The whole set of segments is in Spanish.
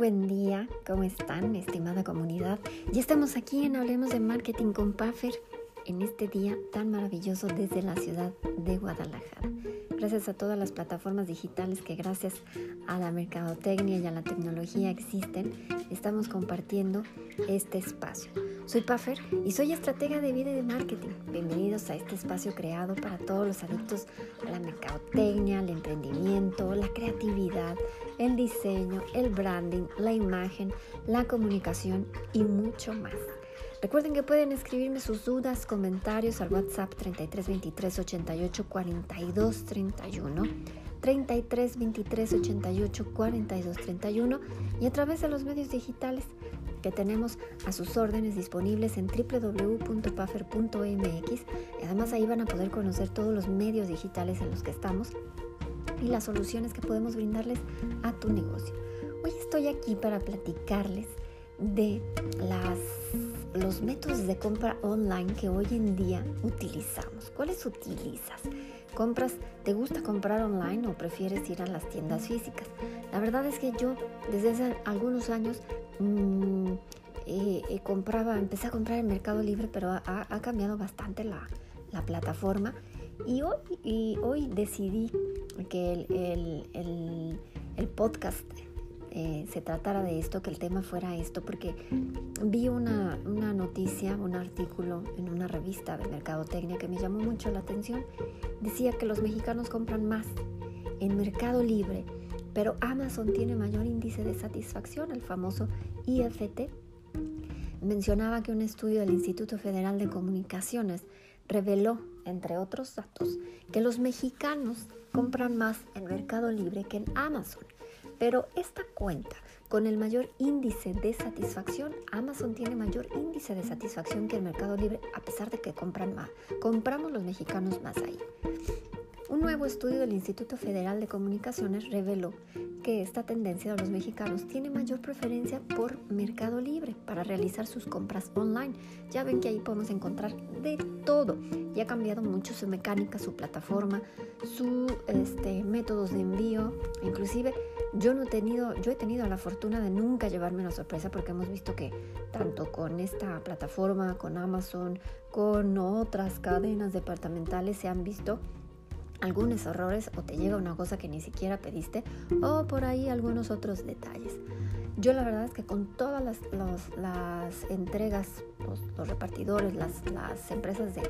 buen día, ¿cómo están, estimada comunidad? Ya estamos aquí en Hablemos de Marketing con Puffer en este día tan maravilloso desde la ciudad de Guadalajara. Gracias a todas las plataformas digitales que gracias a la mercadotecnia y a la tecnología existen, estamos compartiendo este espacio. Soy Puffer y soy estratega de vida y de marketing. Bienvenidos a este espacio creado para todos los adictos a la mercadotecnia, al emprendimiento, la creatividad, el diseño, el branding, la imagen, la comunicación y mucho más. Recuerden que pueden escribirme sus dudas, comentarios al WhatsApp 33 23 88 42 31. 33 23 88 42 31 y a través de los medios digitales que tenemos a sus órdenes disponibles en www.puffer.mx además ahí van a poder conocer todos los medios digitales en los que estamos y las soluciones que podemos brindarles a tu negocio. Hoy estoy aquí para platicarles de las, los métodos de compra online que hoy en día utilizamos. ¿Cuáles utilizas? ¿Compras, te gusta comprar online o prefieres ir a las tiendas físicas? La verdad es que yo desde hace algunos años mmm, eh, compraba, empecé a comprar en Mercado Libre, pero ha, cambiado bastante la, la, plataforma. Y hoy, y hoy decidí que el, el, el podcast eh, se tratara de esto, que el tema fuera esto, porque vi una, una, noticia, un artículo en una revista de Mercadotecnia que me llamó mucho la atención. Decía que los mexicanos compran más en Mercado Libre, pero Amazon tiene mayor índice de satisfacción, el famoso IFT. Mencionaba que un estudio del Instituto Federal de Comunicaciones reveló, entre otros datos, que los mexicanos compran más en Mercado Libre que en Amazon. Pero esta cuenta con el mayor índice de satisfacción, Amazon tiene mayor índice de satisfacción que el Mercado Libre a pesar de que compran más. Compramos los mexicanos más ahí. Un nuevo estudio del Instituto Federal de Comunicaciones reveló que esta tendencia de los mexicanos tiene mayor preferencia por Mercado Libre para realizar sus compras online. Ya ven que ahí podemos encontrar de todo. Y ha cambiado mucho su mecánica, su plataforma, sus este, métodos de envío, inclusive yo no he tenido, yo he tenido la fortuna de nunca llevarme una sorpresa porque hemos visto que tanto con esta plataforma, con Amazon, con otras cadenas departamentales se han visto algunos errores o te llega una cosa que ni siquiera pediste o por ahí algunos otros detalles. Yo la verdad es que con todas las, las entregas, los, repartidores, las, las empresas de,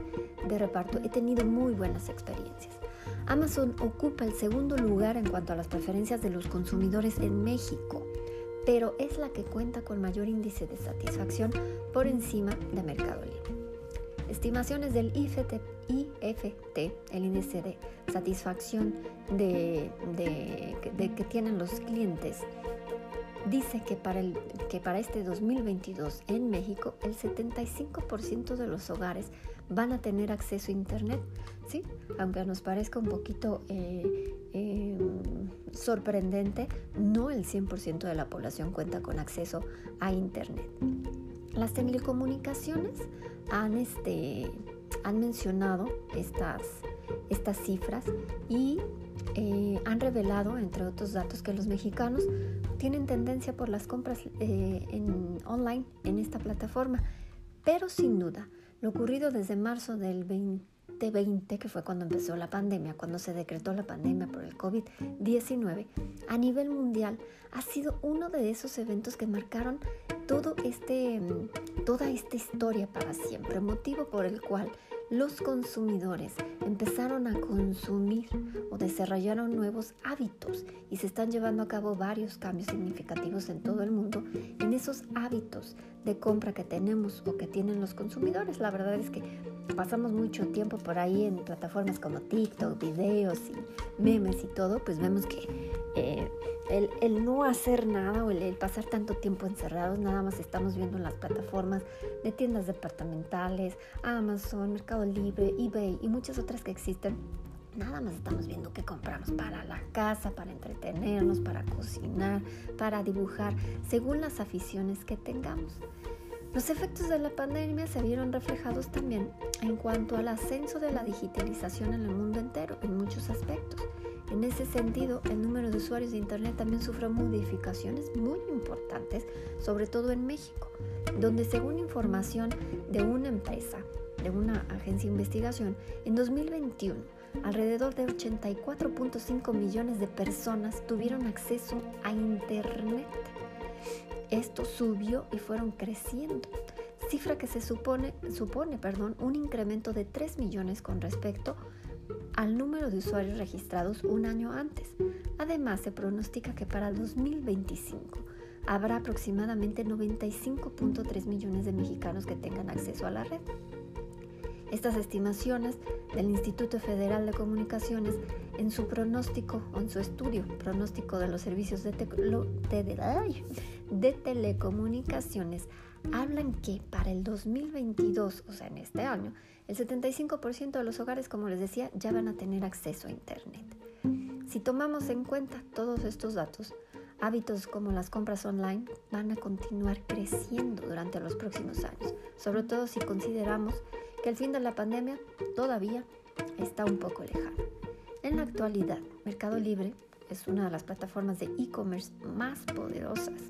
de reparto, he tenido muy buenas experiencias. Amazon ocupa el segundo lugar en cuanto a las preferencias de los consumidores en México, pero es la que cuenta con mayor índice de satisfacción por encima de Mercado Libre. Estimaciones del IFT, el índice de satisfacción de, que tienen los clientes, dice que para, el, que para este 2022 en México el 75% de los hogares van a tener acceso a Internet, ¿sí? Aunque nos parezca un poquito eh, eh, sorprendente, no el 100% de la población cuenta con acceso a Internet. Las telecomunicaciones han, este, han mencionado estas, estas cifras y eh, han revelado, entre otros datos, que los mexicanos tienen tendencia por las compras en, online en esta plataforma, pero sin duda lo ocurrido desde marzo del 2020, que fue cuando empezó la pandemia, cuando se decretó la pandemia por el COVID-19, a nivel mundial ha sido uno de esos eventos que marcaron todo este, toda esta historia para siempre, motivo por el cual los consumidores empezaron a consumir o desarrollaron nuevos hábitos y se están llevando a cabo varios cambios significativos en todo el mundo en esos hábitos de compra que tenemos o que tienen los consumidores. La verdad es que pasamos mucho tiempo por ahí en plataformas como TikTok, videos y memes y todo, pues vemos que eh, el, no hacer nada o el, pasar tanto tiempo encerrados, nada más estamos viendo en las plataformas de tiendas departamentales, Amazon, Mercado Libre, eBay y muchas otras que existen. Nada más estamos viendo qué compramos para la casa, para entretenernos, para cocinar, para dibujar, según las aficiones que tengamos. Los efectos de la pandemia se vieron reflejados también en cuanto al ascenso de la digitalización en el mundo entero, en muchos aspectos. En ese sentido, el número de usuarios de Internet también sufrió modificaciones muy importantes, sobre todo en México, donde según información de una empresa, de una agencia de investigación, en 2021 alrededor de 84.5 millones de personas tuvieron acceso a Internet. Esto subió y fueron creciendo, cifra que se supone, supone perdón, un incremento de 3 millones con respecto al número de usuarios registrados un año antes. Además, se pronostica que para 2025 habrá aproximadamente 95.3 millones de mexicanos que tengan acceso a la red. Estas estimaciones del Instituto Federal de Comunicaciones en su pronóstico en su estudio pronóstico de los servicios de telecomunicaciones hablan que para el 2022, o sea, en este año, el 75% de los hogares, como les decía, ya van a tener acceso a Internet. Si tomamos en cuenta todos estos datos, hábitos como las compras online van a continuar creciendo durante los próximos años, sobre todo si consideramos que el fin de la pandemia todavía está un poco lejano. En la actualidad, Mercado Libre es una de las plataformas de e-commerce más poderosas.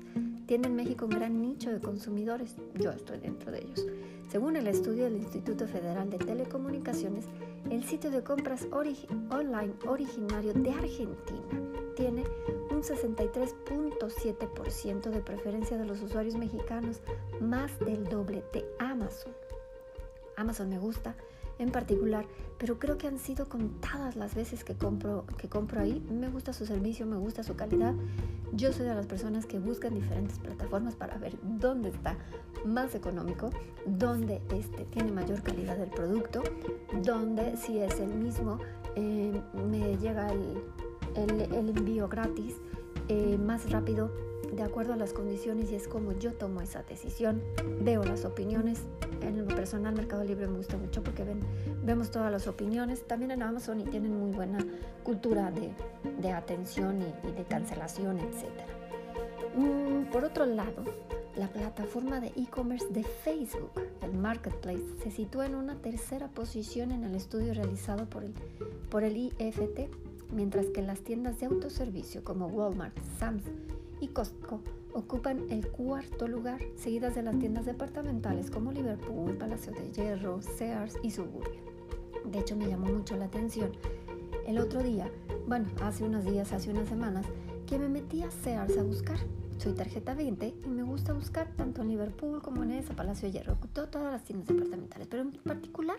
Tiene en México un gran nicho de consumidores, yo estoy dentro de ellos. Según el estudio del Instituto Federal de Telecomunicaciones, el sitio de compras online originario de Argentina tiene un 63.7% de preferencia de los usuarios mexicanos, más del doble de Amazon. Amazon me gusta en particular, pero creo que han sido contadas las veces que compro, que compro ahí. Me gusta su servicio, me gusta su calidad. Yo soy de las personas que buscan diferentes plataformas para ver dónde está más económico, dónde este, tiene mayor calidad del producto, dónde si es el mismo eh, me llega el, el, envío gratis eh, más rápido de acuerdo a las condiciones y es como yo tomo esa decisión. Veo las opiniones. En lo personal, Mercado Libre me gusta mucho porque ven, vemos todas las opiniones. También en Amazon y tienen muy buena cultura de, de atención y, de cancelación, etc. Mm, por otro lado, la plataforma de e-commerce de Facebook, el Marketplace, se sitúa en una tercera posición en el estudio realizado por el, por el IFT, mientras que las tiendas de autoservicio como Walmart, Sam's y Costco ocupan el cuarto lugar, seguidas de las tiendas departamentales como Liverpool, Palacio de Hierro, Sears y Suburbia. De hecho, me llamó mucho la atención el otro día, bueno, hace unos días, hace unas semanas, que me metí a Sears a buscar. Soy tarjeta 20 y me gusta buscar tanto en Liverpool como en esa Palacio de Hierro, todas las tiendas departamentales, pero en particular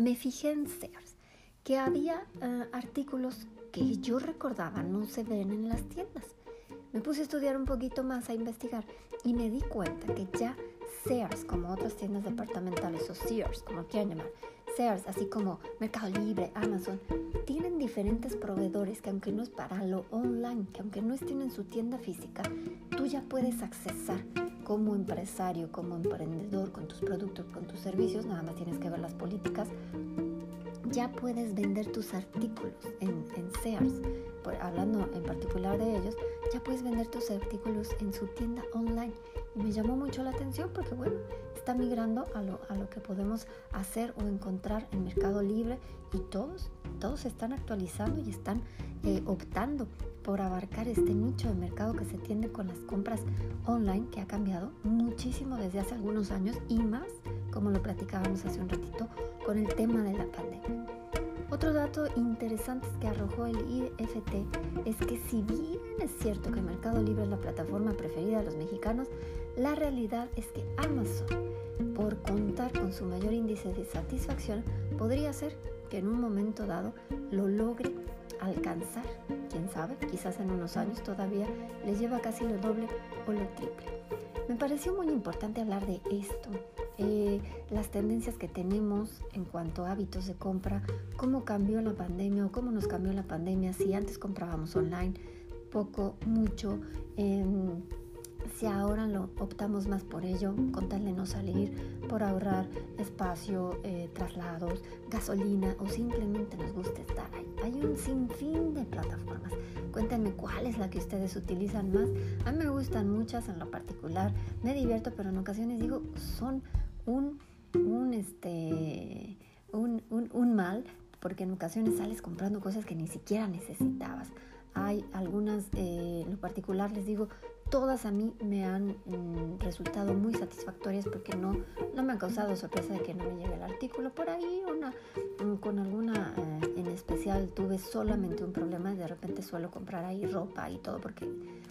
me fijé en Sears, que había eh, artículos que yo recordaba no se ven en las tiendas. Me puse a estudiar un poquito más, a investigar y me di cuenta que ya Sears, como otras tiendas departamentales o Sears, como quieran llamar, Sears, así como Mercado Libre, Amazon, tienen diferentes proveedores que aunque no es para lo online, que aunque no estén en su tienda física, tú ya puedes accesar como empresario, como emprendedor, con tus productos, con tus servicios, nada más tienes que ver las políticas, ya puedes vender tus artículos en, Sears, hablando en particular de ellos, ya puedes vender tus artículos en su tienda online. Y me llamó mucho la atención porque, bueno, está migrando a lo, a lo que podemos hacer o encontrar en Mercado Libre y todos, todos están actualizando y están eh, optando por abarcar este nicho de mercado que se tiene con las compras online, que ha cambiado muchísimo desde hace algunos años y más, como lo platicábamos hace un ratito, con el tema de la pandemia. Otro dato interesante que arrojó el IFT es que si bien es cierto que Mercado Libre es la plataforma preferida de los mexicanos, la realidad es que Amazon, por contar con su mayor índice de satisfacción, podría ser que en un momento dado lo logre alcanzar. Quién sabe, quizás en unos años todavía les lleva casi lo doble o lo triple. Me pareció muy importante hablar de esto, eh, las tendencias que tenemos en cuanto a hábitos de compra, cómo cambió la pandemia o cómo nos cambió la pandemia, si antes comprábamos online, poco, mucho, em, si ahora lo optamos más por ello, con tal de no salir, por ahorrar espacio, eh, traslados, gasolina o simplemente nos gusta estar ahí. Hay un sinfín de plataformas. Cuéntenme cuál es la que ustedes utilizan más. A mí me gustan muchas en lo particular. Me divierto, pero en ocasiones digo, son un, un, este, un, un, un mal, porque en ocasiones sales comprando cosas que ni siquiera necesitabas. Hay algunas, eh, en lo particular les digo, todas a mí me han mm, resultado muy satisfactorias porque no, no me han causado sorpresa de que no me llegue el artículo. Por ahí una, mm, con alguna eh, en especial tuve solamente un problema y de repente suelo comprar ahí ropa y todo porque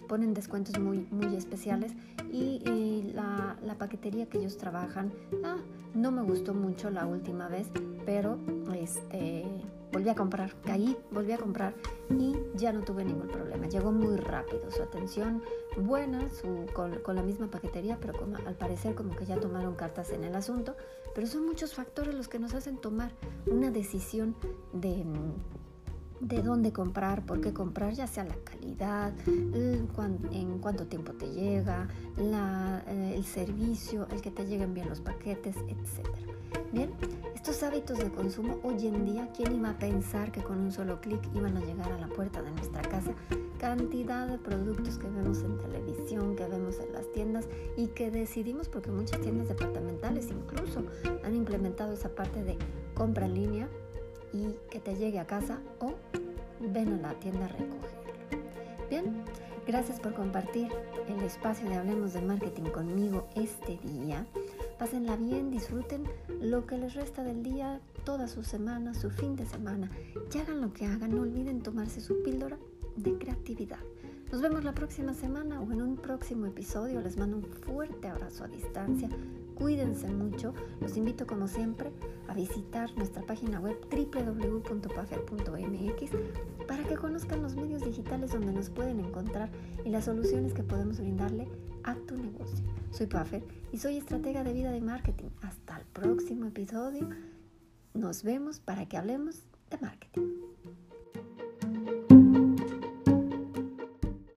ponen descuentos muy, muy especiales y, la, la, paquetería que ellos trabajan ah, no me gustó mucho la última vez, pero este volví a comprar, caí, volví a comprar y ya no tuve ningún problema. Llegó muy rápido, su atención buena, su, con, la misma paquetería, pero como, al parecer como que ya tomaron cartas en el asunto. Pero son muchos factores los que nos hacen tomar una decisión de de dónde comprar, por qué comprar, ya sea la calidad, en cuánto tiempo te llega, eh, el servicio, el que te lleguen bien los paquetes, etc. Bien, estos hábitos de consumo hoy en día, ¿quién iba a pensar que con un solo clic iban a llegar a la puerta de nuestra casa? Cantidad de productos que vemos en televisión, que vemos en las tiendas y que decidimos, porque muchas tiendas departamentales incluso han implementado esa parte de compra en línea y que te llegue a casa o ven a la tienda a recogerlo. Bien, gracias por compartir el espacio de Hablemos de Marketing conmigo este día. Pásenla bien, disfruten lo que les resta del día, toda su semana, su fin de semana. Y hagan lo que hagan, no olviden tomarse su píldora de creatividad. Nos vemos la próxima semana o en un próximo episodio. Les mando un fuerte abrazo a distancia. Cuídense mucho. Los invito como siempre a visitar nuestra página web www.pafer.mx para que conozcan los medios digitales donde nos pueden encontrar y las soluciones que podemos brindarle a tu negocio. Soy Puffer y soy estratega de vida de marketing. Hasta el próximo episodio. Nos vemos para que hablemos de marketing.